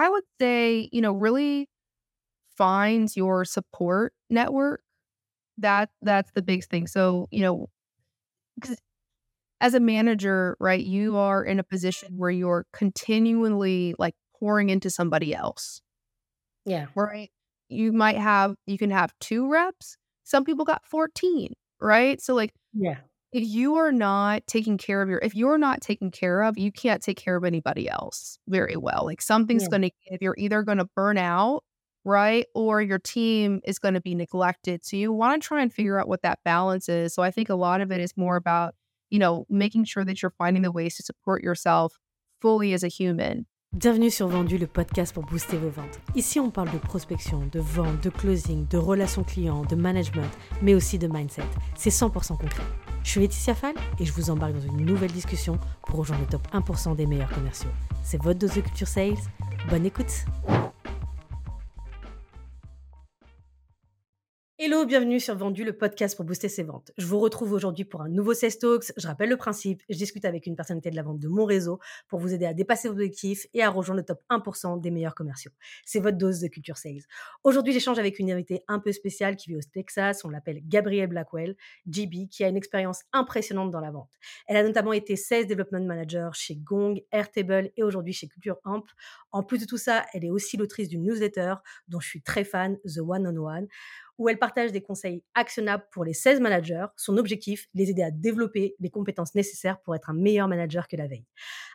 I would say, you know, really find your support network. That that's the big thing. So, you know, because as a manager, right, you mm-hmm. are in a position where you're continually like pouring into somebody else. Yeah. Right. You might have you can have two reps. Some people got 14, right? So like Yeah. If you are not taking care of your if you're not taken care of, you can't take care of anybody else very well. Like something's Yeah. gonna if you're either gonna burn out, right? Or your team is gonna be neglected. So you wanna try and figure out what that balance is. So I think a lot of it is more about, you know, making sure that you're finding the ways to support yourself fully as a human. Bienvenue sur Vendu, le podcast pour booster vos ventes. Ici, on parle de prospection, de vente, de closing, de relations clients, de management, mais aussi de mindset. C'est 100% concret. Je suis Laetitia Fall et je vous embarque dans une nouvelle discussion pour rejoindre le top 1% des meilleurs commerciaux. C'est votre dose de culture sales. Bonne écoute! Hello, bienvenue sur Vendu, le podcast pour booster ses ventes. Je vous retrouve aujourd'hui pour un nouveau Sales Talks. Je rappelle le principe, je discute avec une personnalité de la vente de mon réseau pour vous aider à dépasser vos objectifs et à rejoindre le top 1% des meilleurs commerciaux. C'est votre dose de culture sales. Aujourd'hui, j'échange avec une invitée un peu spéciale qui vit au Texas. On l'appelle Gabrielle Blackwell, GB, qui a une expérience impressionnante dans la vente. Elle a notamment été Sales Development Manager chez Gong, Airtable et aujourd'hui chez Culture Amp. En plus de tout ça, elle est aussi l'autrice d'une newsletter dont je suis très fan, The One on One où elle partage des conseils actionnables pour les 16 managers. Son objectif, les aider à développer les compétences nécessaires pour être un meilleur manager que la veille.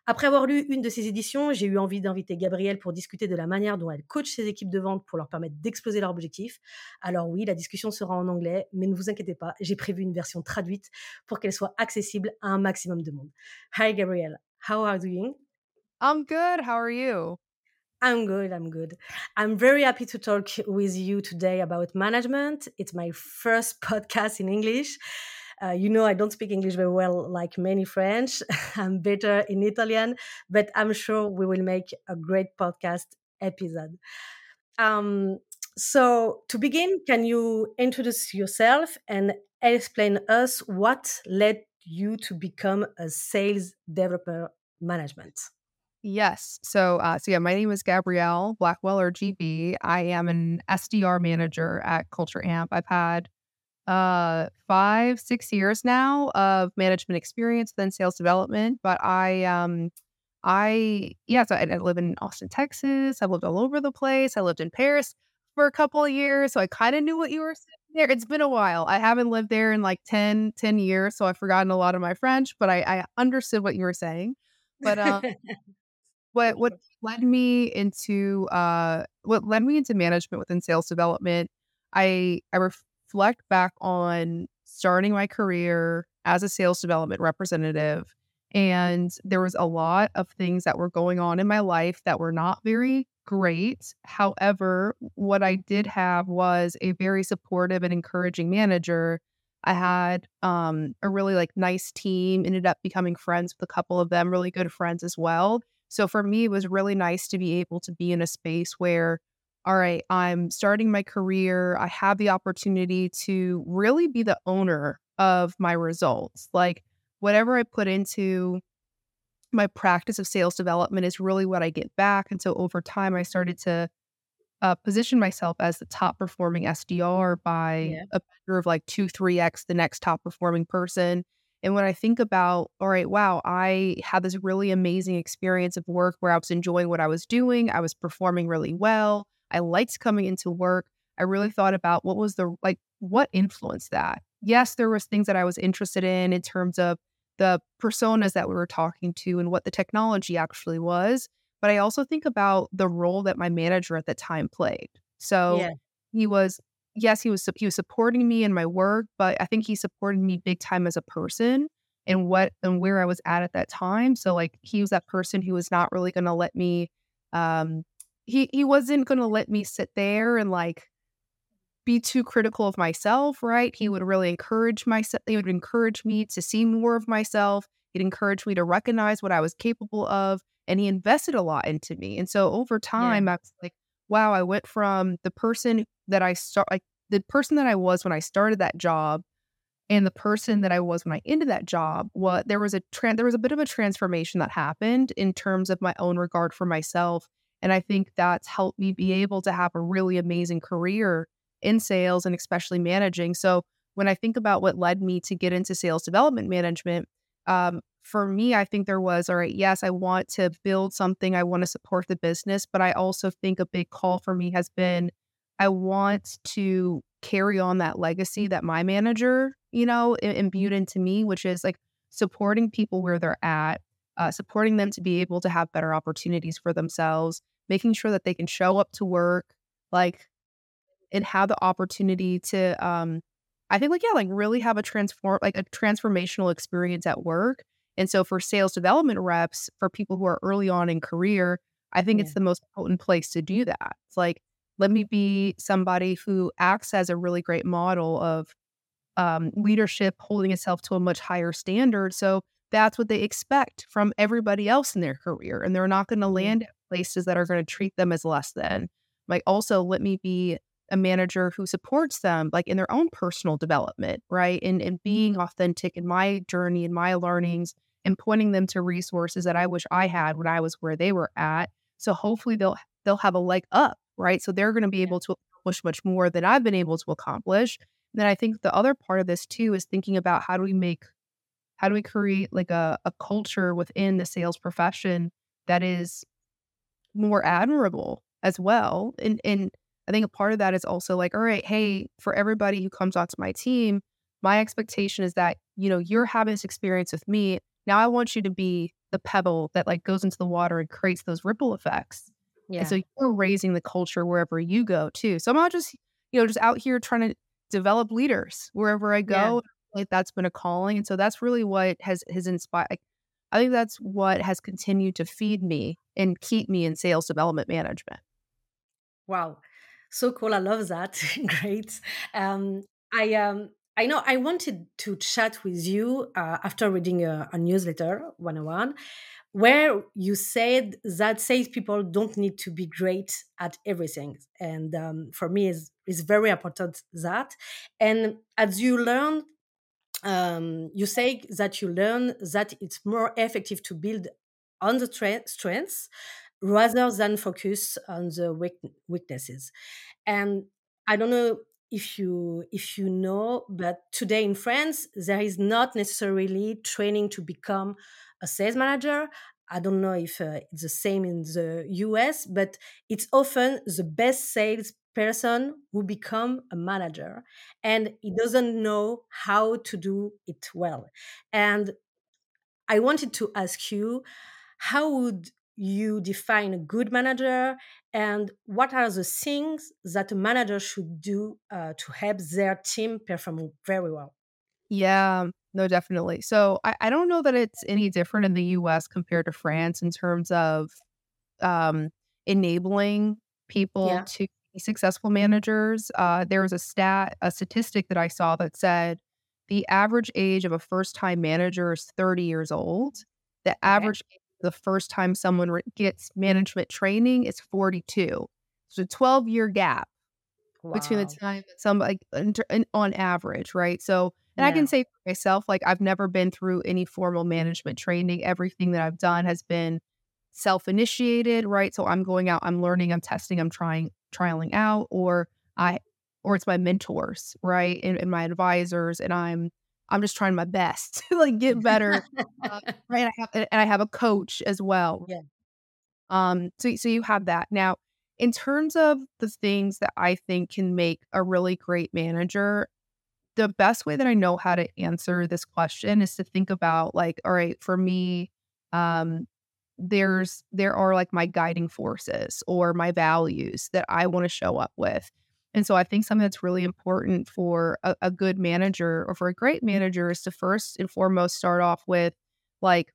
Après avoir lu une de ses éditions, j'ai eu envie d'inviter Gabrielle pour discuter de la manière dont elle coach ses équipes de vente pour leur permettre d'exploser leurs objectifs. Alors oui, la discussion sera en anglais, mais ne vous inquiétez pas, j'ai prévu une version traduite pour qu'elle soit accessible à un maximum de monde. Hi Gabrielle, how are you doing? I'm good. How are you? I'm good. I'm good. I'm very happy to talk with you today about management. It's my first podcast in English. Uh, you know, I don't speak English very well, like many French. I'm better in Italian, but I'm sure we will make a great podcast episode. Um, so, to begin, can you introduce yourself and explain us what led you to become a sales developer management? Yes. So, uh, so yeah, my name is Gabrielle Blackwell or GB. I am an SDR manager at Culture Amp. I've had uh five, six years now of management experience, then sales development. But I um I yeah, so I, I live in Austin, Texas. I've lived all over the place. I lived in Paris for a couple of years. So I kind of knew what you were saying there. It's been a while. I haven't lived there in like 10, 10 years. So I've forgotten a lot of my French, but I, I understood what you were saying. But um what what led me into uh what led me into management within sales development i i reflect back on starting my career as a sales development representative and there was a lot of things that were going on in my life that were not very great. However what i did have was a very supportive and encouraging manager. I had um, a really like nice team ended up becoming friends with a couple of them really good friends as well so for me, it was really nice to be able to be in a space where, all right, I'm starting my career. I have the opportunity to really be the owner of my results. Like whatever I put into my practice of sales development is really what I get back. And so over time, I started to uh, position myself as the top performing SDR by Yeah. a factor of like two, three X the next top performing person. And when I think about, all right, wow, I had this really amazing experience of work where I was enjoying what I was doing. I was performing really well. I liked coming into work. I really thought about what was the like what influenced that. Yes, there was things that I was interested in in terms of the personas that we were talking to and what the technology actually was, but I also think about the role that my manager at the time played. So Yeah. he was yes, he was he was supporting me in my work, but I think he supported me big time as a person and what and where I was at at that time. So like he was that person who was not really going to let me um he he wasn't going to let me sit there and like be too critical of myself, right? He would really encourage myself he would encourage me to see more of myself. He'd encourage me to recognize what I was capable of and he invested a lot into me. And so over time I was like wow, I went from the person that I start like the person that I was when I started that job and the person that I was when I ended that job, what there was a tran there was a bit of a transformation that happened in terms of my own regard for myself And I think that's helped me be able to have a really amazing career in sales and especially managing. So when I think about what led me to get into sales development management, um, for me, I think there was, all right, yes, I want to build something, I want to support the business, but I also think a big call for me has been I want to carry on that legacy that my manager, you know, imbued into me, which is like supporting people where they're at, uh, supporting them to be able to have better opportunities for themselves, making sure that they can show up to work, like, and have the opportunity to, um, I think, like, yeah, like really have a transform, like a transformational experience at work. And so for sales development reps, for people who are early on in career, I think yeah. it's the most potent place to do that. It's like, let me be somebody who acts as a really great model of um, leadership, holding itself to a much higher standard. So that's what they expect from everybody else in their career. And they're not going to land at places that are going to treat them as less than. Like, also, let me be a manager who supports them, like in their own personal development, right? And, and being mm-hmm. authentic in my journey and my learnings and pointing them to resources that I wish I had when I was where they were at. So hopefully they'll they'll have a leg up, right? So they're going to be able to accomplish much more than I've been able to accomplish. And then I think the other part of this too is thinking about how do we make how do we create like a, a culture within the sales profession that is more admirable as well. And and I think a part of that is also like, all right, hey, for everybody who comes onto my team, my expectation is that, you know, you're having this experience with me. Now I want you to be the pebble that like goes into the water and creates those ripple effects. Yeah. And so you're raising the culture wherever you go too. So I'm not just, you know, just out here trying to develop leaders wherever I go. Yeah. Like that's been a calling. And so that's really what has has inspired like, I think that's what has continued to feed me and keep me in sales development management. Wow. So cool. I love that. Great. Um, I um, I know I wanted to chat with you uh, after reading a, a newsletter 101 where you said that salespeople don't need to be great at everything. And um, for me, is is very important that. And as you learn, um, you say that you learn that it's more effective to build on the tra- strengths rather than focus on the weaknesses. And I don't know if you if you know, but today in France there is not necessarily training to become a sales manager. I don't know if uh, it's the same in the US, but it's often the best sales person who become a manager and he doesn't know how to do it well. And I wanted to ask you, how would you define a good manager and what are the things that a manager should do uh, to help their team perform very well? Yeah no definitely. So I, I, don't know that it's any different in the us compared to france in terms of um, enabling people yeah. to be successful managers. Uh, there was a stat a statistic that i saw that said the average age of a first time manager is 30 years old. The average the first time someone re- gets management training is 42. So a 12 year gap wow. between the time that somebody on average, right? So, and yeah. I can say for myself, like I've never been through any formal management training. Everything that I've done has been self initiated, right? So I'm going out, I'm learning, I'm testing, I'm trying, trialing out, or I, or it's my mentors, right? And, and my advisors, and I'm I'm just trying my best to like get better. uh, right. I have, and I have a coach as well. Yeah. Um, so, so you have that. Now, in terms of the things that I think can make a really great manager, the best way that I know how to answer this question is to think about like, all right, for me, um, there's there are like my guiding forces or my values that I want to show up with. And so I think something that's really mm-hmm. important for a, a, good manager or for a great mm-hmm. manager is to first and foremost start off with like,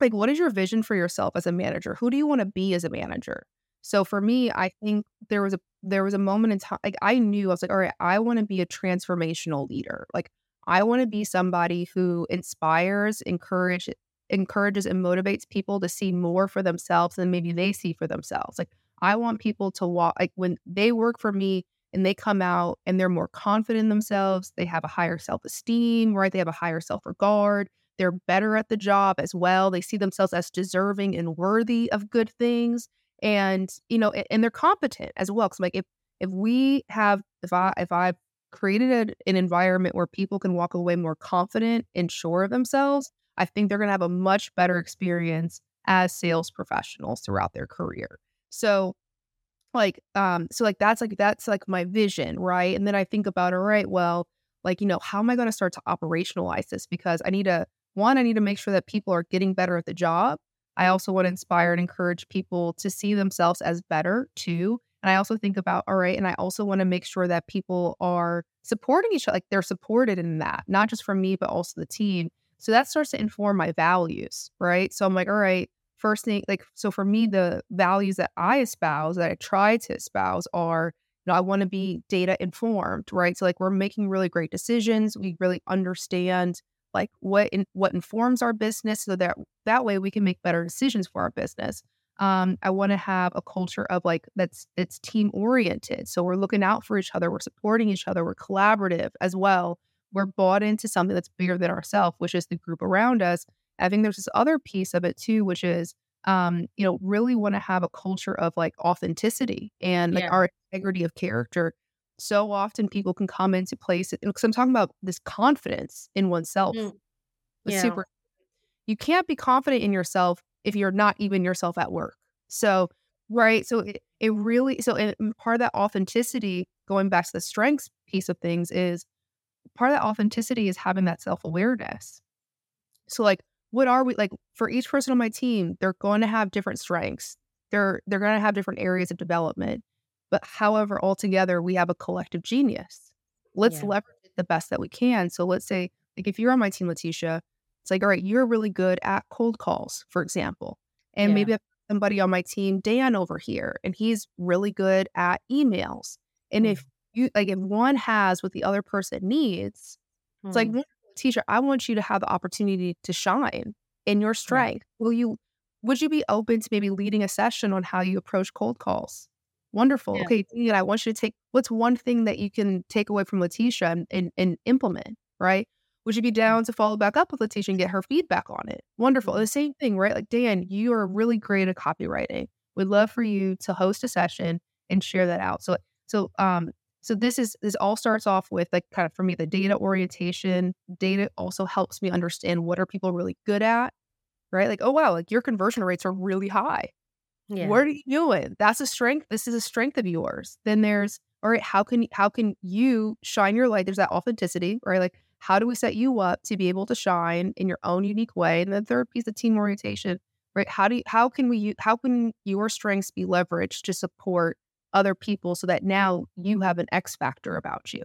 like what is your vision for yourself as a manager? Who do you want to be as a manager? So for me, I think there was a there was a moment in time like I knew I was like, all right, I want to be a transformational leader. Like I want to be somebody who inspires, encourage, encourages and motivates people to see more for themselves than maybe they see for themselves. Like I want people to walk, like when they work for me and they come out and they're more confident in themselves, they have a higher self esteem, right? They have a higher self regard. They're better at the job as well. They see themselves as deserving and worthy of good things. and you know, and they're competent as well. Because like if if we have if I if I created an environment where people can walk away more confident and sure of themselves, I think they're going to have a much better experience as sales professionals throughout their career. So like um so like that's like that's like my vision, right? And then I think about all right, well, like you know, how am I going to start to operationalize this because I need to one I need to make sure that people are getting better at the job. I also want to inspire and encourage people to see themselves as better too. And I also think about, all right, and I also want to make sure that people are supporting each other, like they're supported in that, not just from me, but also the team. So that starts to inform my values, right? So I'm like, all right, first thing, like, so for me, the values that I espouse, that I try to espouse are, you know, I want to be data informed, right? So like we're making really great decisions. We really understand like what in, what informs our business so that that way we can make better decisions for our business um, I want to have a culture of like that's it's team oriented. So we're looking out for each other, we're supporting each other, we're collaborative as well. We're bought into something that's bigger than ourselves, which is the group around us. I think there's this other piece of it too, which is um, you know, really want to have a culture of like authenticity and like Yeah. our integrity of character. So often people can come into place because I'm talking about this confidence in oneself. Mm, yeah. super you can't be confident in yourself if you're not even yourself at work. So, right. So it, it really, so it, part of that authenticity, going back to the strengths piece of things, is part of that authenticity is having that self awareness. So, like, what are we like for each person on my team? They're going to have different strengths. They're they're going to have different areas of development. But however, all together we have a collective genius. Let's Yeah. leverage it the best that we can. So let's say, like, if you're on my team, Laetitia, it's like, all right, you're really good at cold calls, for example. And Yeah. maybe I've somebody on my team, Dan over here, and he's really good at emails. And Mm, if you like, if one has what the other person needs, it's like, mm, "Look, Laetitia, I want you to have the opportunity to shine in your yeah. strength. Will you, would you be open to maybe leading a session on how you approach cold calls? Wonderful. Yeah. Okay, Dan, I want you to take what's one thing that you can take away from Laetitia and, and, and implement, right? Would you be down to follow back up with Laetitia and get her feedback on it? Wonderful. Mm, The same thing, right? Like, Dan, you are really great at copywriting. We'd love for you to host a session and share that out. So, so, um, so this is this all starts off with like kind of for me the data orientation. Data also helps me understand what are people really good at, right? Like, oh wow, like your conversion rates are really high. Yeah. What are you doing? That's a strength. This is a strength of yours. Then there's all right, how can how can you shine your light? There's that authenticity, right? Like how do we set you up to be able to shine in your own unique way? And the third piece of team orientation, right? How do you, how can we how can your strengths be leveraged to support other people so that now you have an X factor about you?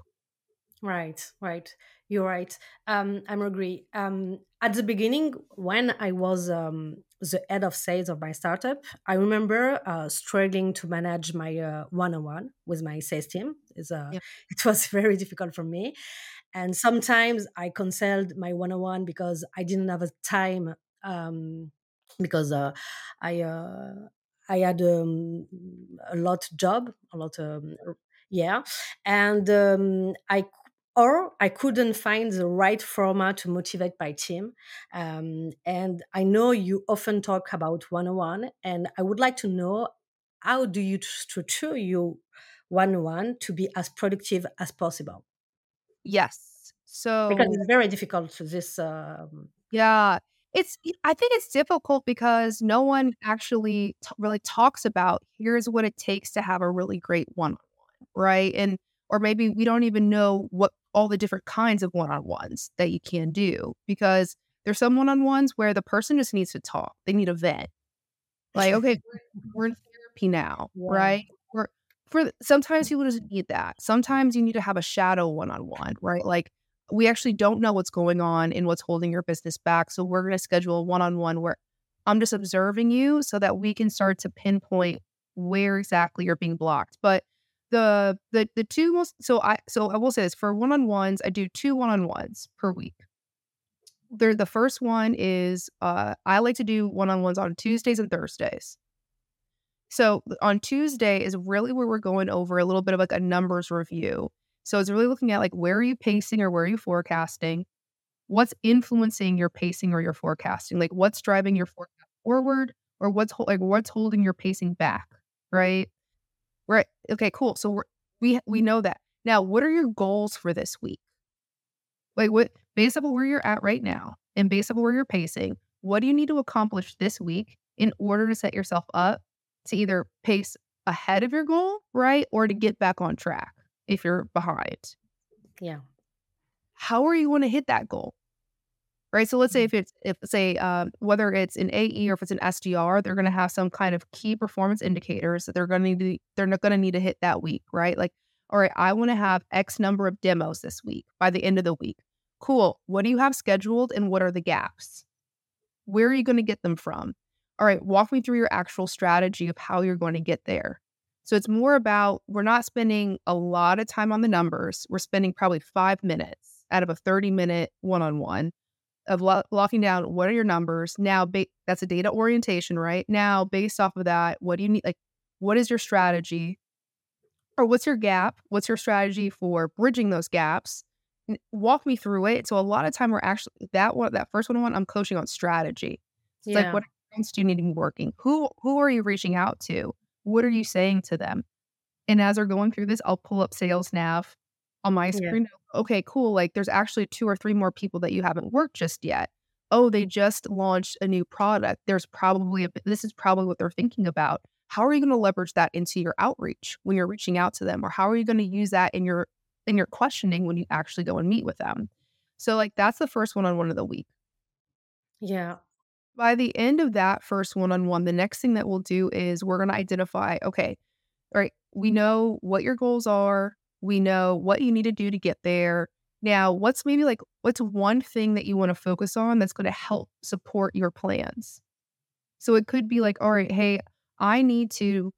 Right, right. You're right. Um, I'm agree. Um, at the beginning, when I was um, the head of sales of my startup, I remember uh, struggling to manage my uh, one-on-one with my sales team. It's, uh, Yeah. it was very difficult for me, and sometimes I canceled my one-on-one because I didn't have a time. Um, because uh, I uh, I had um, a lot job, a lot um, yeah, and um, I or I couldn't find the right format to motivate my team. Um, and I know you often talk about one-on-one, and I would like to know how do you structure your one-on-one to be as productive as possible? Yes. So because it's very difficult to this. Um, Yeah. It's I think it's difficult because no one actually t really talks about, "Here's what it takes to have a really great one-on-one," right? And or maybe we don't even know what all the different kinds of one-on-ones that you can do because there's some one-on-ones where the person just needs to talk. They need a vent. Like, "Okay, we're we're in therapy now," yeah, right? Or for sometimes people just need that. Sometimes you need to have a shadow one-on-one, right? Like, we actually don't know what's going on and what's holding your business back, so we're gonna schedule one-on-one where I'm just observing you so that we can start to pinpoint where exactly you're being blocked. But the the the 2 most so I so I will say this, for one-on-ones, I do 2 one-on-ones per week. They're the first one is, uh, I like to do one-on-ones on Tuesdays and Thursdays. So on Tuesday is really where we're going over a little bit of like a numbers review. So it's really looking at like where are you pacing or where are you forecasting? What's influencing your pacing or your forecasting? Like what's driving your forecast forward or what's like what's holding your pacing back, right? Right. Okay, cool. So we're, we we know that. Now, what are your goals for this week? Like what based on where you're at right now and based on where you're pacing, what do you need to accomplish this week in order to set yourself up to either pace ahead of your goal, right? Or to get back on track if you're behind. Yeah. How are you going to hit that goal? Right. So let's say Mm-hmm. if it's if say um, whether it's an AE or if it's an SDR, they're going to have some kind of key performance indicators that they're going to need to, they're not going to need to hit that week, right? Like, all right, I want to have X number of demos this week by the end of the week. Cool. What do you have scheduled and what are the gaps? Where are you going to get them from? All right, walk me through your actual strategy of how you're going to get there. So it's more about we're not spending a lot of time on the numbers. We're spending probably five minutes out of a 30 minute one on one of lo- locking down what are your numbers. Now, ba- that's a data orientation, right? Now, based off of that, what do you need? Like, what is your strategy? Or what's your gap? What's your strategy for bridging those gaps? Walk me through it. So a lot of time we're actually that one, that first one, on one I'm coaching on strategy. It's like what do you need to be working? Who who are you reaching out to? What are you saying to them? And as they're going through this, I'll pull up sales nav on my Yeah. screen. Okay, cool. Like there's actually two or three more people that you haven't worked just yet. Oh, they just launched a new product. There's probably a this is probably what they're thinking about. How are you going to leverage that into your outreach when you're reaching out to them? Or how are you going to use that in your in your questioning when you actually go and meet with them? So like that's the first one on one of the week Yeah. By the end of that first one on one, the next thing that we'll do is we're going to identify okay, all right, we know what your goals are, we know what you need to do to get there. Now, what's maybe like, what's one thing that you want to focus on that's going to help support your plans? So it could be like, all right, hey, I need to,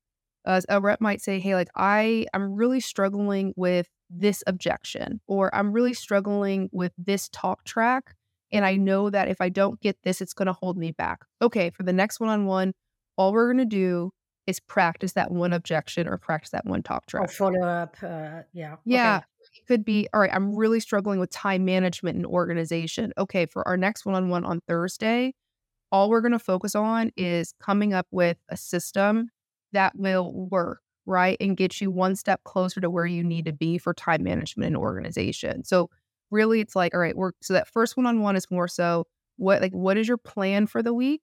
uh, a rep might say, hey, like, I, I'm really struggling with this objection, or I'm really struggling with this talk track. And I know that if I don't get this, it's going to hold me back. Okay, for the next one on one, all we're going to do is practice that one objection or practice that one talk Or track. follow up. Uh, yeah. Yeah. Okay. It could be, all right, I'm really struggling with time management and organization. Okay, for our next one on one on Thursday, all we're going to focus on is coming up with a system that will work, right? And get you one step closer to where you need to be for time management and organization. So, really, it's like, all right, we're so that first one on one is more so what, like, what is your plan for the week?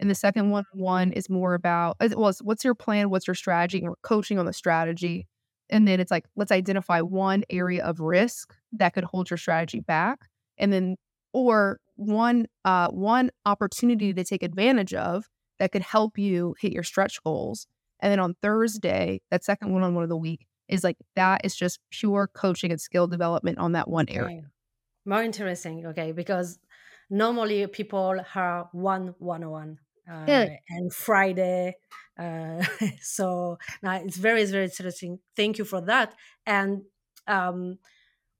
And the second one on one is more about, well, what's your plan? What's your strategy? And we're coaching on the strategy. And then it's like, let's identify one area of risk that could hold your strategy back. And then, or one, uh, one opportunity to take advantage of that could help you hit your stretch goals. And then on Thursday, that second one on one of the week is like, that is just pure coaching and skill development on that one area. Okay. More interesting. Okay. Because normally people are one one on one uh, Yeah. and Friday. Uh, so now it's very very interesting. Thank you for that. And um,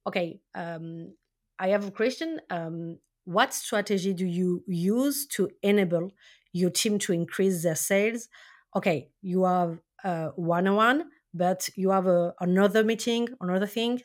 okay, um, I have a question. Um, what strategy do you use to enable your team to increase their sales? Okay, you have uh, one on one, but you have a, another meeting, another thing.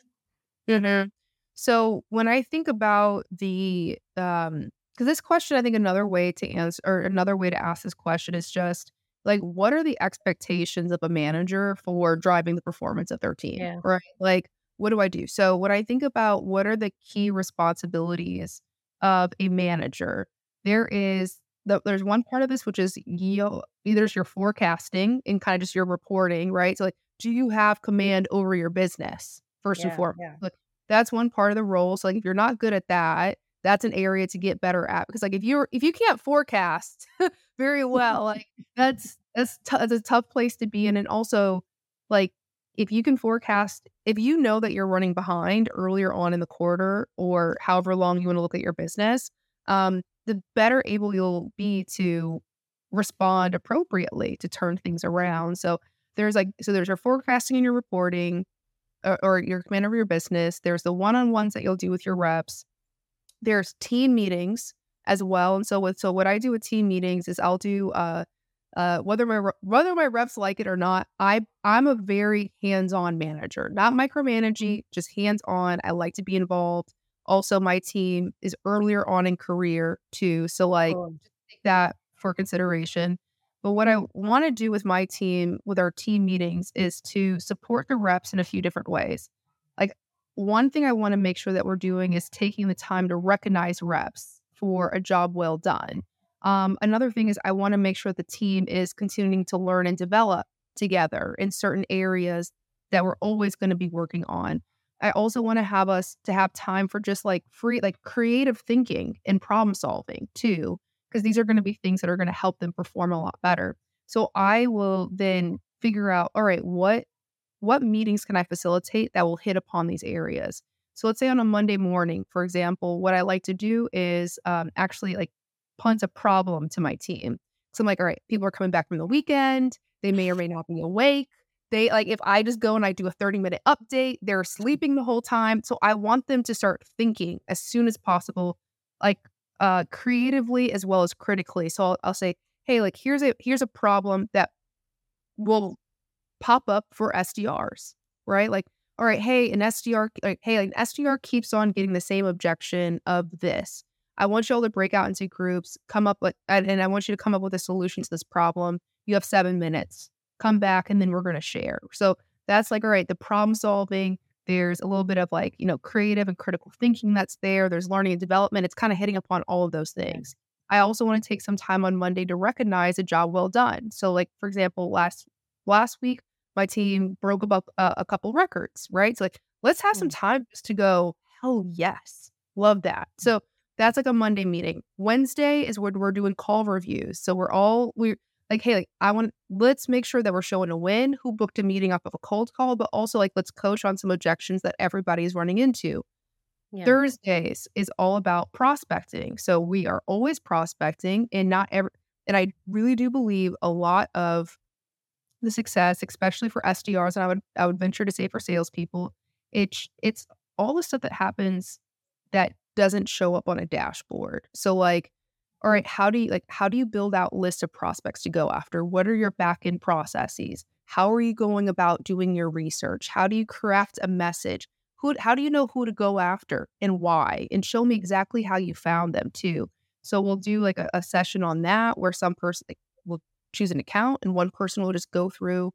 Mhm. So when I think about the um because this question, I think another way to answer or another way to ask this question is just like what are the expectations of a manager for driving the performance of their team? Yeah. Right. Like what do I do? So when I think about what are the key responsibilities of a manager, there is the, there's one part of this which is you either it's your forecasting and kind of just your reporting, right? So like do you have command over your business first and foremost? yeah. Like that's one part of the role. So like if you're not good at that, that's an area to get better at because like if you're if you can't forecast very well, like that's that's, t- that's a tough place to be in. And also like if you can forecast, if you know that you're running behind earlier on in the quarter or however long you want to look at your business, um, the better able you'll be to respond appropriately to turn things around. So there's like so there's your forecasting and your reporting or, or your command over your business. There's the one-on-ones that you'll do with your reps. There's team meetings as well. And so with so what I do with team meetings is I'll do uh uh whether my whether my reps like it or not, I I'm a very hands-on manager, not micromanaging, just hands-on. I like to be involved. Also, my team is earlier on in career too. So like Oh, take that for consideration. But what I want to do with my team, with our team meetings, is to support the reps in a few different ways. Like, one thing I want to make sure that we're doing is taking the time to recognize reps for a job well done. Um, another thing is I want to make sure the team is continuing to learn and develop together in certain areas that we're always going to be working on. I also want to have us to have time for just like free, like creative thinking and problem solving too, because these are going to be things that are going to help them perform a lot better. So I will then figure out, all right, what what meetings can I facilitate that will hit upon these areas? So let's say on a Monday morning, for example, what I like to do is um, actually like punt a problem to my team. So I'm like, all right, people are coming back from the weekend. They may or may not be awake. They like if I just go and I do a 30 minute update, they're sleeping the whole time. So I want them to start thinking as soon as possible, like uh creatively as well as critically. So I'll, I'll say, hey, like here's a here's a problem that will pop up for SDRs, right? Like, all right, hey, an SDR, like, hey, like, an SDR keeps on getting the same objection of this. I want you all to break out into groups, come up with, and I want you to come up with a solution to this problem. You have seven minutes. Come back, and then we're going to share. So that's like, all right, the problem solving. There's a little bit of like, you know, creative and critical thinking that's there. There's learning and development. It's kind of hitting upon all of those things. I also want to take some time on Monday to recognize a job well done. So, like for example, last last week, my team broke about uh, a couple records, right? So, like, let's have some mm. time just to go. Hell yes, love that. So that's like a Monday meeting. Wednesday is when we're doing call reviews. So we're all we're like, hey, like I want let's make sure that we're showing a win, who booked a meeting off of a cold call, but also like let's coach on some objections that everybody's running into. Yeah. Thursdays is all about prospecting. So we are always prospecting and not every and I really do believe a lot of the success, especially for SDRs, and I would I would venture to say for salespeople, it's it's all the stuff that happens that doesn't show up on a dashboard. So like, all right, how do you like how do you build out lists of prospects to go after? What are your back end processes? How are you going about doing your research? How do you craft a message? Who how do you know who to go after and why? And show me exactly how you found them too. So we'll do like a, a session on that where some person like, will choose an account and one person will just go through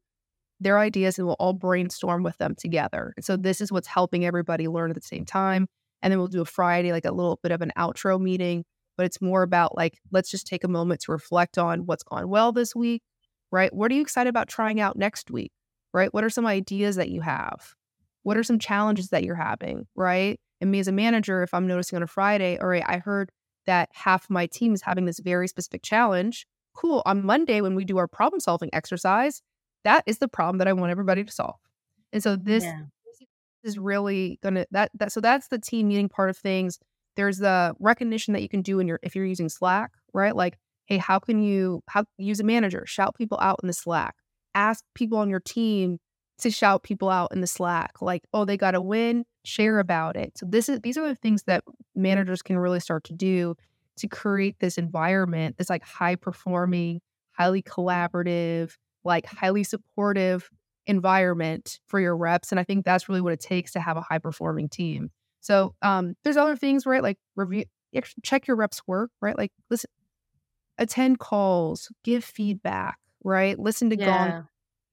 their ideas and we'll all brainstorm with them together. And so this is what's helping everybody learn at the same time. And then we'll do a Friday, like a little bit of an outro meeting, but it's more about like, let's just take a moment to reflect on what's gone well this week, right? What are you excited about trying out next week, right? What are some ideas that you have? What are some challenges that you're having, right? And me as a manager, if I'm noticing on a Friday, all right, I heard that half my team is having this very specific challenge. Cool. On Monday, when we do our problem solving exercise, that is the problem that I want everybody to solve. And so this yeah is really gonna that that so that's the team meeting part of things. There's the recognition that you can do in your if you're using Slack, right? Like, hey, how can you how use a manager, shout people out in the Slack, ask people on your team to shout people out in the Slack, like, oh, they got a win, share about it. So this is these are the things that managers can really start to do to create this environment, this like high performing, highly collaborative, like highly supportive environment for your reps. And I think that's really what it takes to have a high performing team. So um, there's other things, right? Like review, check your reps work, right? Like listen, attend calls, give feedback, right? Listen to yeah.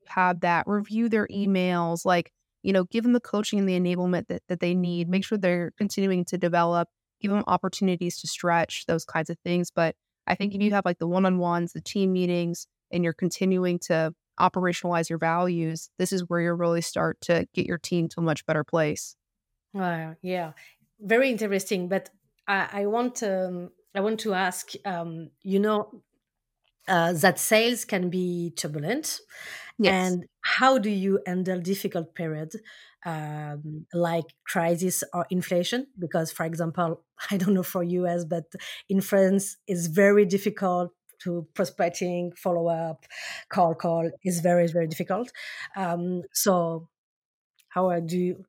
Have that, review their emails, like, you know, give them the coaching and the enablement that, that they need, make sure they're continuing to develop, give them opportunities to stretch, those kinds of things. But I think if you have like the one on ones, the team meetings, and you're continuing to operationalize your values, this is where you really start to get your team to a much better place. Uh, yeah, very interesting. But I, I want um, I want to ask, um, you know, uh, that sales can be turbulent, yes. and how do you handle difficult periods um, like crisis or inflation? Because, for example, I don't know for US, but in France, it's very difficult to prospecting, follow up, call, call is very, very difficult. Um, so, how do you?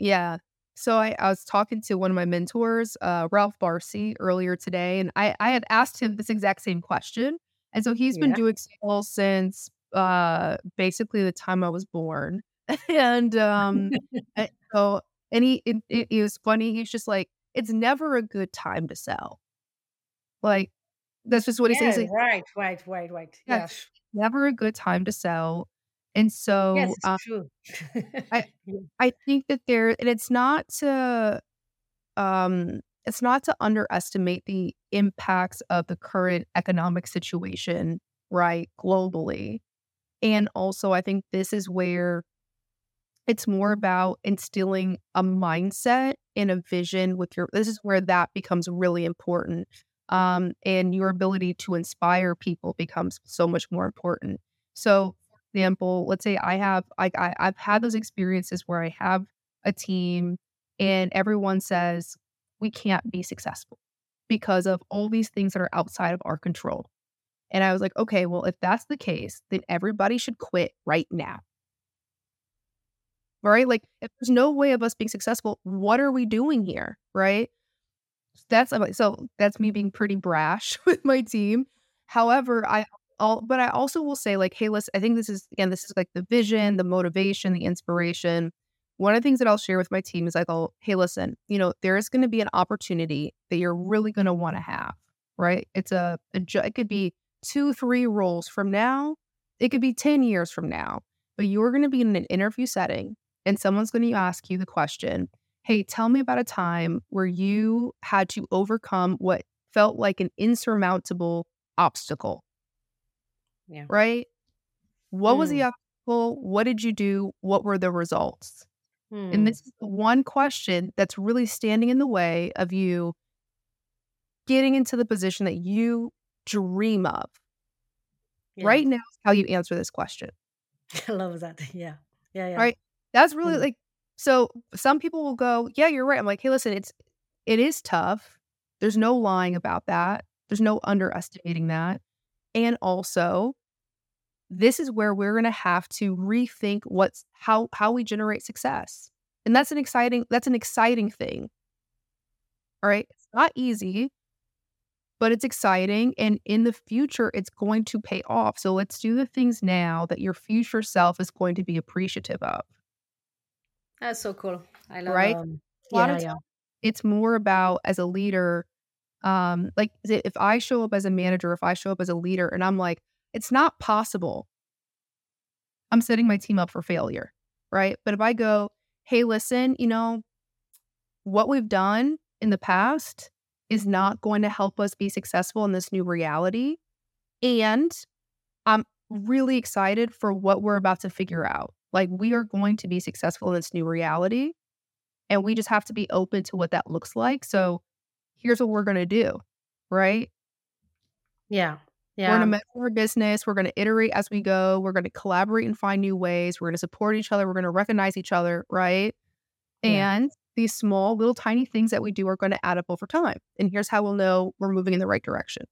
Yeah. So I, I was talking to one of my mentors, uh, Ralph Barcy, earlier today, and I, I had asked him this exact same question. And so he's been doing sales since uh, basically the time I was born. and um, and so, and he, it, it, it was funny. He's just like, it's never a good time to sell. Like, That's just what he Yeah, says. right, right, right, right. Yeah, it's never a good time to sell. And Yes, so, it's uh, true. I I think that there and it's not to um it's not to underestimate the impacts of the current economic situation, right, globally. And also I think this is where it's more about instilling a mindset and a vision with your this is where that becomes really important. Um, and your ability to inspire people becomes so much more important. So, example, let's say I have like I, I've had those experiences where I have a team and everyone says we can't be successful because of all these things that are outside of our control. And I was like, okay, well, if that's the case, then everybody should quit right now right? Like, if there's no way of us being successful, what are we doing here, right? That's uh, so that's me being pretty brash with my team. However, I all but I also will say like, hey, listen, I think this is again, this is like the vision, the motivation, the inspiration. One of the things that I'll share with my team is like, oh, hey, listen, you know, there is going to be an opportunity that you're really going to want to have, right? It's a, a it could be two, three roles from now. It could be 10 years from now, but you're going to be in an interview setting and someone's going to ask you the question, Hey, tell me about a time where you had to overcome what felt like an insurmountable obstacle, Yeah. right? What was the Mm, obstacle? What did you do? What were the results? And mm. this is the one question that's really standing in the way of you getting into the position that you dream of. Yeah. Right now is how you answer this question. I love that. Yeah. Yeah, yeah. Right? That's really Mm. like so some people will go, "Yeah, you're right." I'm like, "Hey, listen, it's it is tough. There's no lying about that. There's no underestimating that. And also, this is where we're going to have to rethink what's how how we generate success. And that's an exciting that's an exciting thing. All right? It's not easy, but it's exciting and in the future it's going to pay off. So let's do the things now that your future self is going to be appreciative of, That's so cool. I love, it. right? um A lot yeah, of yeah. it's more about as a leader um like if i show up as a manager if i show up as a leader and i'm like it's not possible i'm setting my team up for failure right but if i go hey listen you know what we've done in the past is not mm-hmm. going to help us be successful in this new reality and i'm really excited for what we're about to figure out like we are going to be successful in this new reality and we just have to be open to what that looks like so here's what we're going to do, right? Yeah. We're going to Yeah. measure our business. We're going to iterate as we go. We're going to collaborate and find new ways. We're going to support each other. We're going to recognize each other, right? Yeah. And these small, little, tiny things that we do are going to add up over time. And here's how we'll know we're moving in the right direction.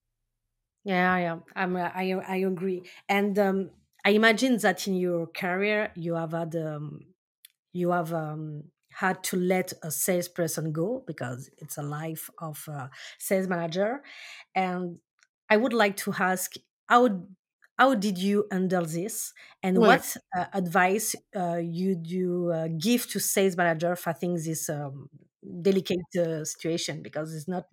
Yeah, yeah. I'm, uh, I I agree. And um, I imagine that in your career you have had um, you have um, had to let a salesperson go because it's a life of a sales manager. And I would like to ask how how did you handle this, and what uh, advice uh, you do uh, give to sales manager for things this um, delicate uh, situation because it's not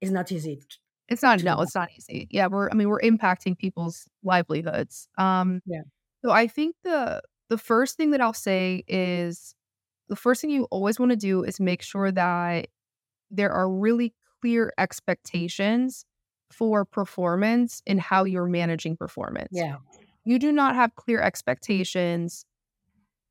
it's not easy It's not, no, it's not easy. Yeah, we're, I mean, we're impacting people's livelihoods. Um, Yeah. so I think the, the first thing that I'll say is the first thing you always want to do is make sure that there are really clear expectations for performance and how you're managing performance. Yeah. You do not have clear expectations,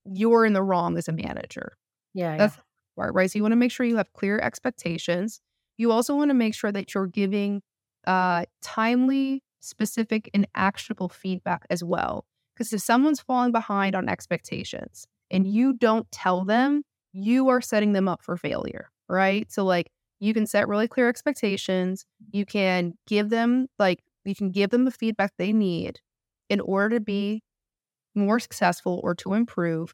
you're in the wrong as a manager. Yeah. Yeah. That's the part, right? So you want to make sure you have clear expectations. You also want to make sure that you're giving uh, timely, specific, and actionable feedback as well. Because if someone's falling behind on expectations and you don't tell them, you are setting them up for failure, right? So, like, you can set really clear expectations. You can give them, like, you can give them the feedback they need in order to be more successful or to improve.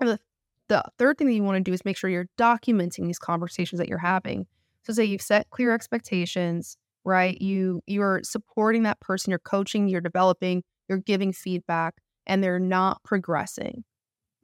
And the, the third thing that you want to do is make sure you're documenting these conversations that you're having. So say you've set clear expectations, right? You you're supporting that person, you're coaching, you're developing, you're giving feedback, and they're not progressing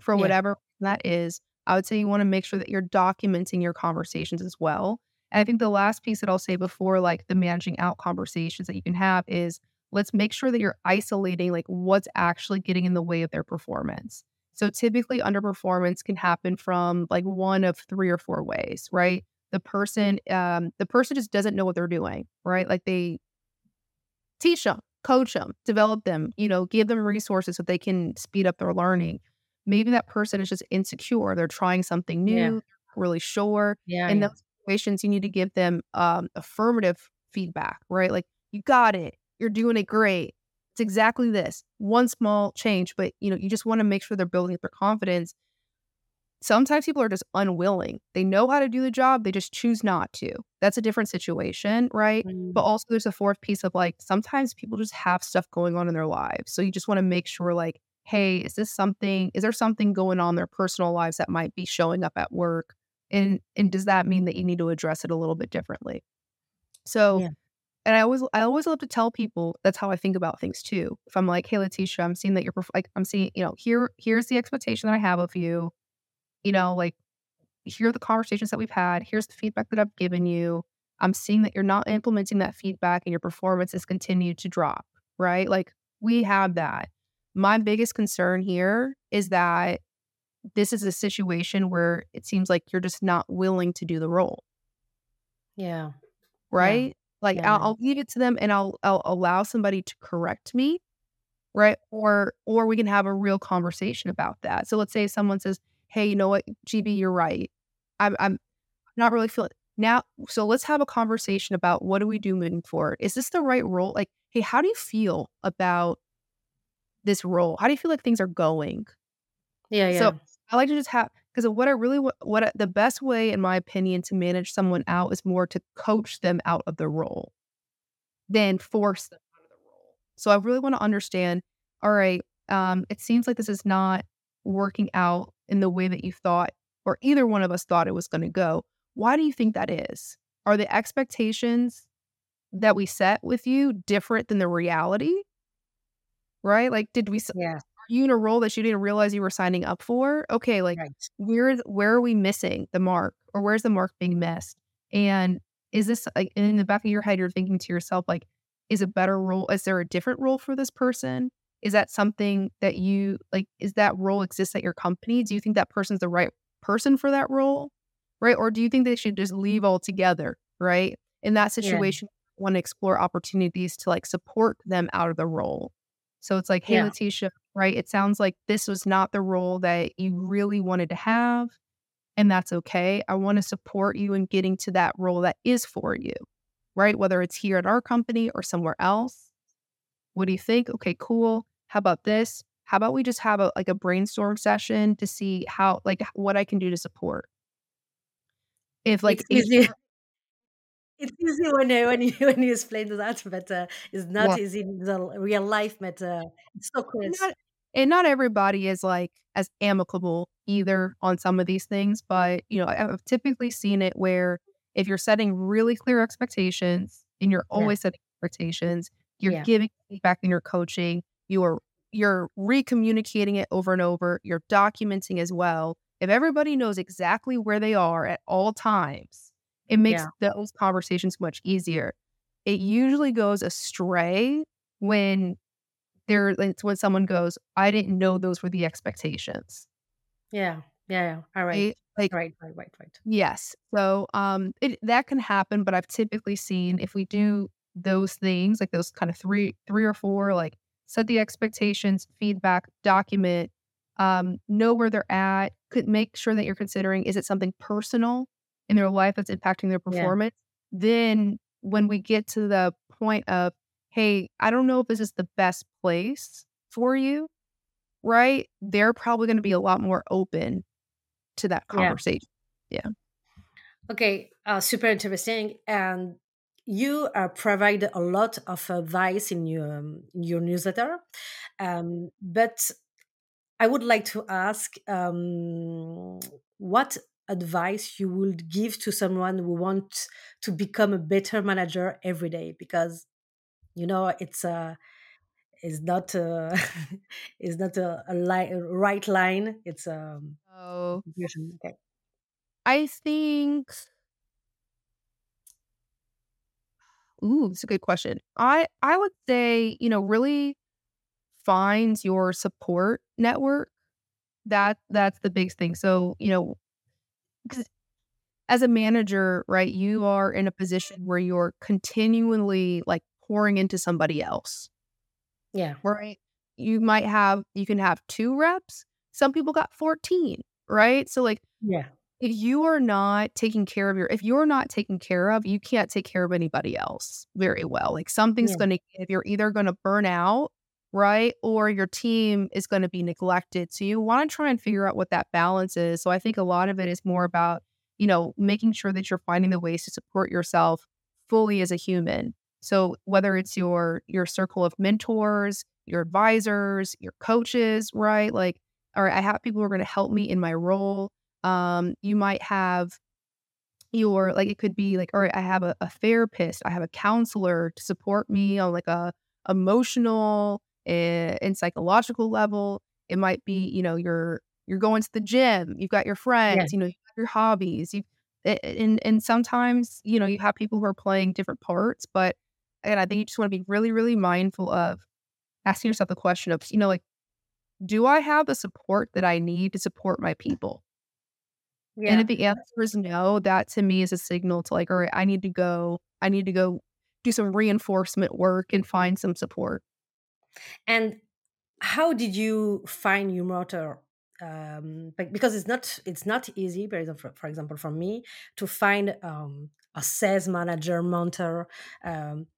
for Yeah. whatever that is. I would say you want to make sure that you're documenting your conversations as well. And I think the last piece that I'll say before like the managing out conversations that you can have is let's make sure that you're isolating like what's actually getting in the way of their performance. So typically underperformance can happen from like one of three or four ways, right? The person um the person just doesn't know what they're doing, right? Like they teach them, coach them, develop them, you know, give them resources so they can speed up their learning. Maybe that person is just insecure. They're trying something new, Yeah. really sure. Yeah, In yeah. those situations, you need to give them um, affirmative feedback, right? Like, you got it. You're doing it great. It's exactly this. One small change, but you know, you just want to make sure they're building up their confidence. Sometimes people are just unwilling. They know how to do the job, they just choose not to. That's a different situation, right? But Mm. also there's a fourth piece of like sometimes people just have stuff going on in their lives. So you just want to make sure like, hey, is this something is there something going on in their personal lives that might be showing up at work? And and does that mean that you need to address it a little bit differently? So Yeah. and I always I always love to tell people that's how I think about things too. If I'm like, "Hey, Laetitia, I'm seeing that you're like I'm seeing, you know, here here's the expectation that I have of you. You know, like here are the conversations that we've had. Here's the feedback that I've given you. I'm seeing that you're not implementing that feedback and your performance has continued to drop, right? Like we have that. My biggest concern here is that this is a situation where it seems like you're just not willing to do the role, Yeah. Yeah. right? Like Yeah. I'll, I'll leave it to them and I'll I'll allow somebody to correct me, right? Or or we can have a real conversation about that. So let's say someone says, "Hey, you know what, GB, you're right. I'm I'm not really feeling now." So let's have a conversation about what do we do moving forward? Is this the right role? Like, hey, how do you feel about this role? How do you feel like things are going? Yeah. yeah. So I like to just have because what I really what I, the best way, in my opinion, to manage someone out is more to coach them out of the role than force them out of the role. So I really want to understand. All right, um, it seems like this is not working out in the way that you thought, or either one of us thought it was going to go. Why do you think that is? Are the expectations that we set with you different than the reality? Right? Like, did we Yeah. are you in a role that you didn't realize you were signing up for? Okay, like Right. where where are we missing the mark or where's the mark being missed? And is this like in the back of your head you're thinking to yourself like is a better role is there a different role for this person? Is that something that you like is that role exists at your company? Do you think that person's the right person for that role? Right? Or do you think they should just mm-hmm. leave altogether, right? In that Yeah. situation, want to explore opportunities to like support them out of the role. So it's like, hey, Yeah. Laetitia, right? It sounds like this was not the role that you really wanted to have, and that's okay. I want to support you in getting to that role that is for you, right? Whether it's here at our company or somewhere else. What do you think? Okay, cool. How about this? How about we just have a like a brainstorm session to see how like what I can do to support? If like It's It's easy when you when you when you explain that, but uh, it's not well, easy in the real life. But uh, it's so cool. and not and not everybody is like as amicable either on some of these things, but you know, I- I've typically seen it where if you're setting really clear expectations and you're yeah. always setting expectations, you're Yeah. giving feedback in your coaching, you're you're recommunicating it over and over, you're documenting as well. If everybody knows exactly where they are at all times, it makes Yeah. those conversations much easier. It usually goes astray when there it's when someone goes, "I didn't know those were the expectations." Yeah. Yeah. All right. Right? Like, Right. Right. Right. Right. yes. So, um, it that can happen, but I've typically seen if we do those things, like those kind of 3 3 or 4, like set the expectations, feedback, document, um, know where they're at, could make sure that you're considering, is it something personal in their life that's impacting their Yeah. performance? Then when we get to the point of, "Hey, I don't know if this is the best place for you," right? They're probably gonna be a lot more open to that conversation. Yeah. Okay. Uh, super interesting. And you uh, provide a lot of advice in your um, your newsletter, um, but I would like to ask um, what advice you would give to someone who wants to become a better manager every day because you know it's a it's not a, it's not a, a, li- a right line it's um So, confusion. okay I think ooh, it's a good question. I I would say, you know, really find your support network. That that's the big thing. So, you know, as a manager, right, you are in a position where you're continually like pouring into somebody else, Yeah. right? You might have you can have 2 reps. Some people got 14, right? So like Yeah. if you are not taking care of your if you're not taken care of, you can't take care of anybody else very well. Like something's Yeah. gonna if you're either gonna burn out, right? Or your team is gonna be neglected. So you wanna try and figure out what that balance is. So I think a lot of it is more about, you know, making sure that you're finding the ways to support yourself fully as a human. So whether it's your your circle of mentors, your advisors, your coaches, right? Like, all right, I have people who are gonna help me in my role um, you might have your like it could be like, all right, I have a, a therapist, I have a counselor to support me on like a emotional Eh, and, and psychological level. It might be, mm-hmm. you know, you're you're going to the gym, you've got your Yeah. friends, you know, you have your hobbies. You eh, eh, and and sometimes, you know, you have people who are playing different parts, but and I think you just want to be really, really mindful of asking yourself the question of, you know, like, do I have the support that I need to support my people? And if the answer is no, that to me is a signal to like, all right, I need to go, I need to go do some reinforcement work and find some support. And how did you find your mentor? Um, because it's not it's not easy. For example, for me to find um, a sales manager mentor. Um,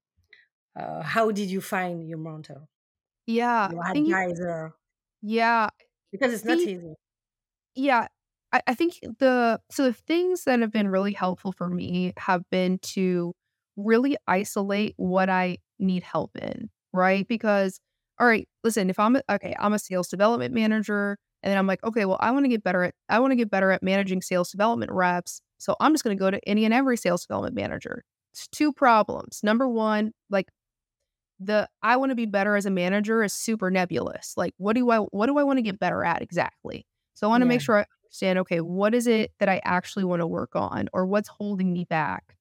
uh, how did you find your mentor, Yeah. your you, advisor? yeah. Because it's not See, easy. yeah. I, I think the, so the things that have been really helpful for me have been to really isolate what I need help in, right? Because, all right, listen, if I'm, a, okay, I'm a sales development manager and then I'm like, okay, well, I want to get better at, I want to get better at managing sales development reps. So I'm just going to go to any and every sales development manager. It's two problems. Number one, like the I want to be better as a manager is super nebulous. Like what do I what do I want to get better at exactly? So I want to Yeah, make sure I understand okay, what is it that I actually want to work on or what's holding me back?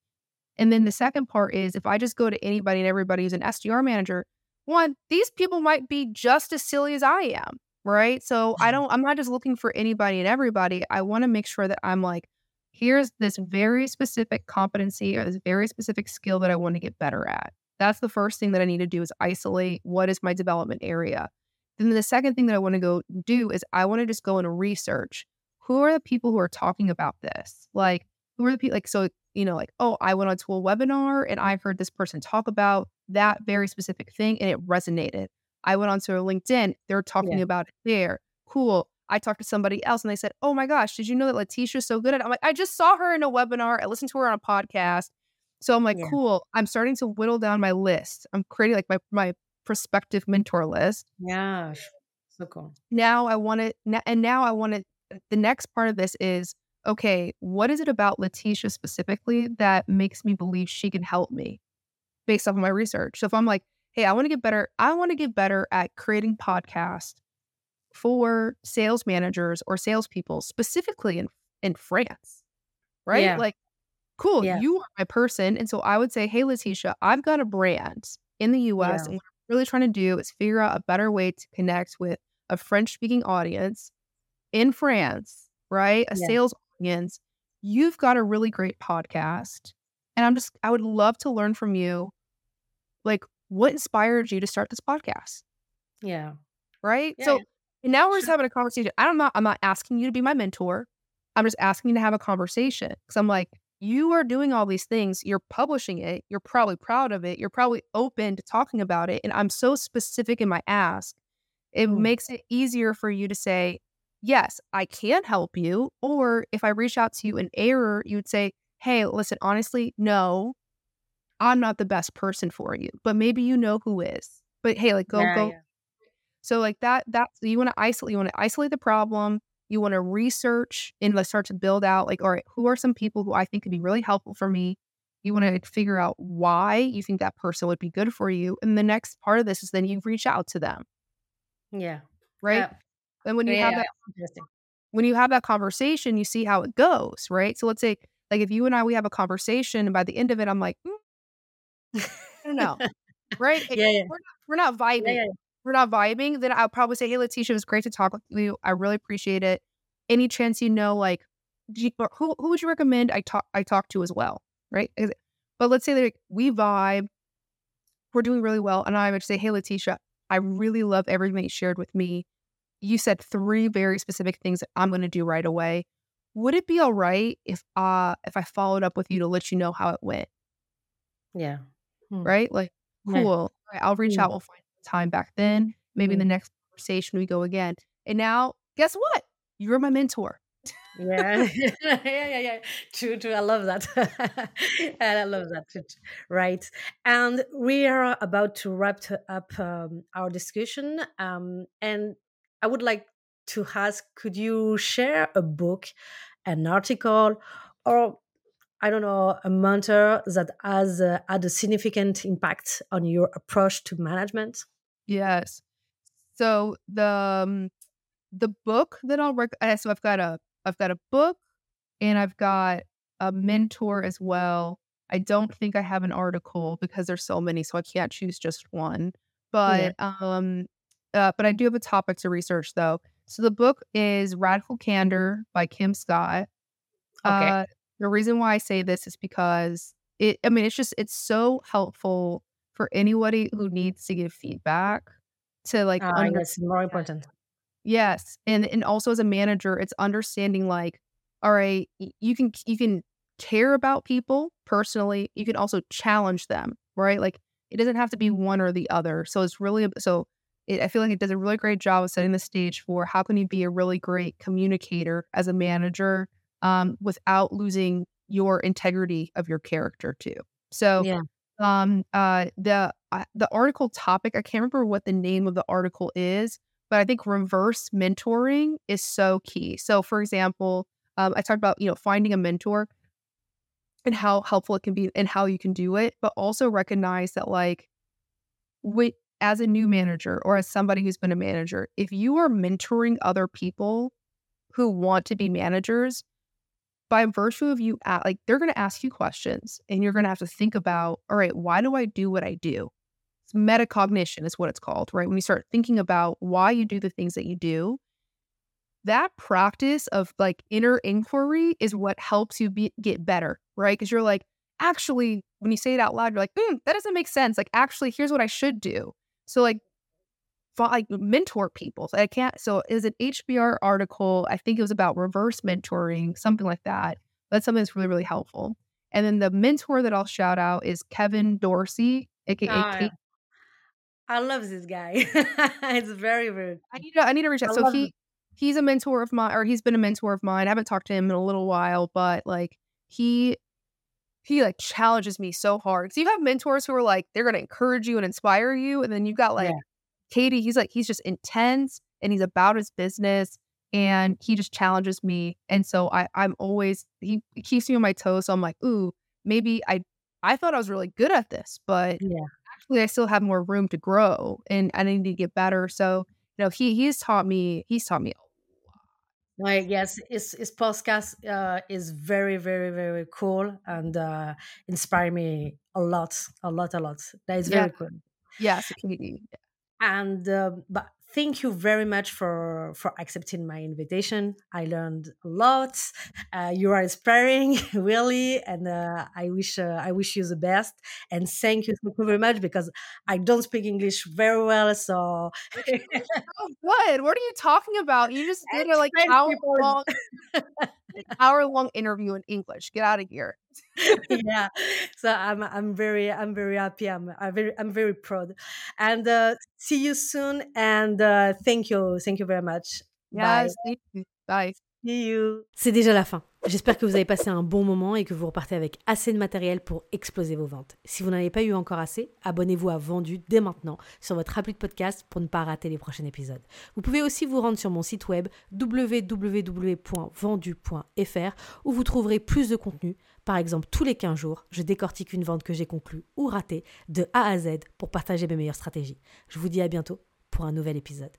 And then the second part is if I just go to anybody and everybody who's an SDR manager, one, these people might be just as silly as I am, right? So I mm-hmm. don't I'm not just looking for anybody and everybody. I want to make sure that I'm like here's this very specific competency or this very specific skill that I want to get better at. That's the first thing that I need to do is isolate what is my development area. Then the second thing that I want to go do is I want to just go and research who are the people who are talking about this? Like, who are the people? Like, so, you know, like, oh, I went onto a webinar and I heard this person talk about that very specific thing and it resonated. I went onto LinkedIn, they're talking yeah, about it there. Cool. I talked to somebody else and they said, oh my gosh, did you know that Laetitia's so good at it? I'm like, I just saw her in a webinar. I listened to her on a podcast. So I'm like, yeah. cool. I'm starting to whittle down my list. I'm creating like my my prospective mentor list. Yeah, so cool. Now I want to, and now I want to. Uh, the next part of this is okay. What is it about Laetitia specifically that makes me believe she can help me based off of my research? So if I'm like, hey, I want to get better. I want to get better at creating podcasts for sales managers or salespeople, specifically in in France, right? Yeah, Like cool, yeah, you are my person. And so I would say, hey, Laetitia, I've got a brand in the US. yeah, And what I'm really trying to do is figure out a better way to connect with a French speaking audience in France, right? A sales audience. You've got a really great podcast. And I'm just, I would love to learn from you, like, what inspired you to start this podcast? yeah, right? yeah. So and now we're just having a conversation. I'm not know, I'm not asking you to be my mentor. I'm just asking you to have a conversation because I'm like, you are doing all these things. You're publishing it. You're probably proud of it. You're probably open to talking about it. And I'm so specific in my ask. It Mm, makes it easier for you to say, yes, I can help you. Or if I reach out to you in error, you would say, hey, listen, honestly, no, I'm not the best person for you, but maybe you know who is. But hey, like go Yeah, go yeah, so like that that's you want to isolate you want to isolate the problem. You want to research and like start to build out like all right, who are some people who I think could be really helpful for me? You want to figure out why you think that person would be good for you. And the next part of this is then you reach out to them, yeah, right? yeah, And when you have that when you have that conversation, you see how it goes, right? So let's say like if you and I we have a conversation and by the end of it I'm like, "Mm, I don't know. Right? Yeah, yeah. We're not, we're not vibing. Yeah. We're not vibing. Then I'll probably say, "Hey, Laetitia, it was great to talk with you. I really appreciate it. Any chance you know, like, you- who who would you recommend I talk I talk to as well? Right? But let's say like we vibe, we're doing really well, and I would say, "Hey, Laetitia, I really love everything you shared with me. You said three very specific things that I'm going to do right away. Would it be all right if uh if I followed up with you to let you know how it went? Yeah. Mm. Right? Like, Yeah. cool. I'll reach Mm. out. We'll find time back then. Maybe in the Mm. next conversation we go again. And now, guess what? You're my mentor. Yeah. yeah, yeah, yeah. True, true. I love that. and I love that. Right. And we are about to wrap up um, our discussion. Um, and I would like to ask could you share a book, an article, or I don't know, a mentor that has uh, had a significant impact on your approach to management? Yes. So the um, the book that I'll rec- uh, so I've got a I've got a book and I've got a mentor as well. I don't think I have an article because there's so many, so I can't choose just one. Yeah. But um, uh, but I do have a topic to research though. So the book is Radical Candor by Kim Scott. Okay. Uh, the reason why I say this is because it. I mean, it's just it's so helpful for anybody who needs to give feedback to like Ah, under yes, more important. Yes, and and also as a manager, it's understanding like, all right, you can you can care about people personally. You can also challenge them, right? Like it doesn't have to be one or the other. So it's really so. It, I feel like it does a really great job of setting the stage for how can you be a really great communicator as a manager, um, without losing your integrity of your character too. So Yeah. um uh the uh, the article topic i can't remember what the name of the article is but i think reverse mentoring is so key so for example um, i talked about you know finding a mentor and how helpful it can be and how you can do it but also recognize that like with as a new manager or as somebody who's been a manager if you are mentoring other people who want to be managers by virtue of you like they're going to ask you questions and you're going to have to think about all right why do i do what i do? It's metacognition is what it's called right? When you start thinking about why you do the things that you do that practice of like inner inquiry is what helps you be, get better right? Because you're like actually when you say it out loud you're like mm, that doesn't make sense. Like actually here's what i should do so like like mentor people. So I can't. So it was an HBR article. I think it was about reverse mentoring, something like that. That's something that's really really helpful. And then the mentor that I'll shout out is Kevin Dorsey, aka Ah, KD. I love this guy. it's very, very. I need to I need to reach I out. So love he he's a mentor of mine, or he's been a mentor of mine. I haven't talked to him in a little while, but like he he like challenges me so hard. So you have mentors who are like they're gonna encourage you and inspire you, and then you've got like Yeah. KD, he's like he's just intense and he's about his business and he just challenges me. And so I I'm always he keeps me on my toes. So I'm like, ooh, maybe I I thought I was really good at this, but Yeah. actually I still have more room to grow and I need to get better. So, you know, he he's taught me he's taught me Like, yes, his, his podcast uh, is very, very, very cool and uh, inspire me a lot, a lot, a lot. That is Yeah. very cool. yes, KD. and um, but thank you very much for for accepting my invitation. I learned a lot. Uh, you are inspiring really and uh, i wish uh, i wish you the best. And thank you thank you very much because i don't speak english very well so Oh, good. What are you talking about? You just did a like hour long an hour long interview in English. Get out of here. yeah so i'm i'm very i'm very happy i'm i'm very i'm very proud and uh, see you soon and uh, thank you thank you very much Bye. Yes. You. Bye. See you. C'est déjà la fin. J'espère que vous avez passé un bon moment et que vous repartez avec assez de matériel pour exploser vos ventes. Si vous n'en avez pas eu encore assez, abonnez-vous à Vendu dès maintenant sur votre appli de podcast pour ne pas rater les prochains épisodes. Vous pouvez aussi vous rendre sur mon site web www.vendu.fr où vous trouverez plus de contenu. Par exemple, tous les 15 jours, je décortique une vente que j'ai conclue ou ratée de A à Z pour partager mes meilleures stratégies. Je vous dis à bientôt pour un nouvel épisode.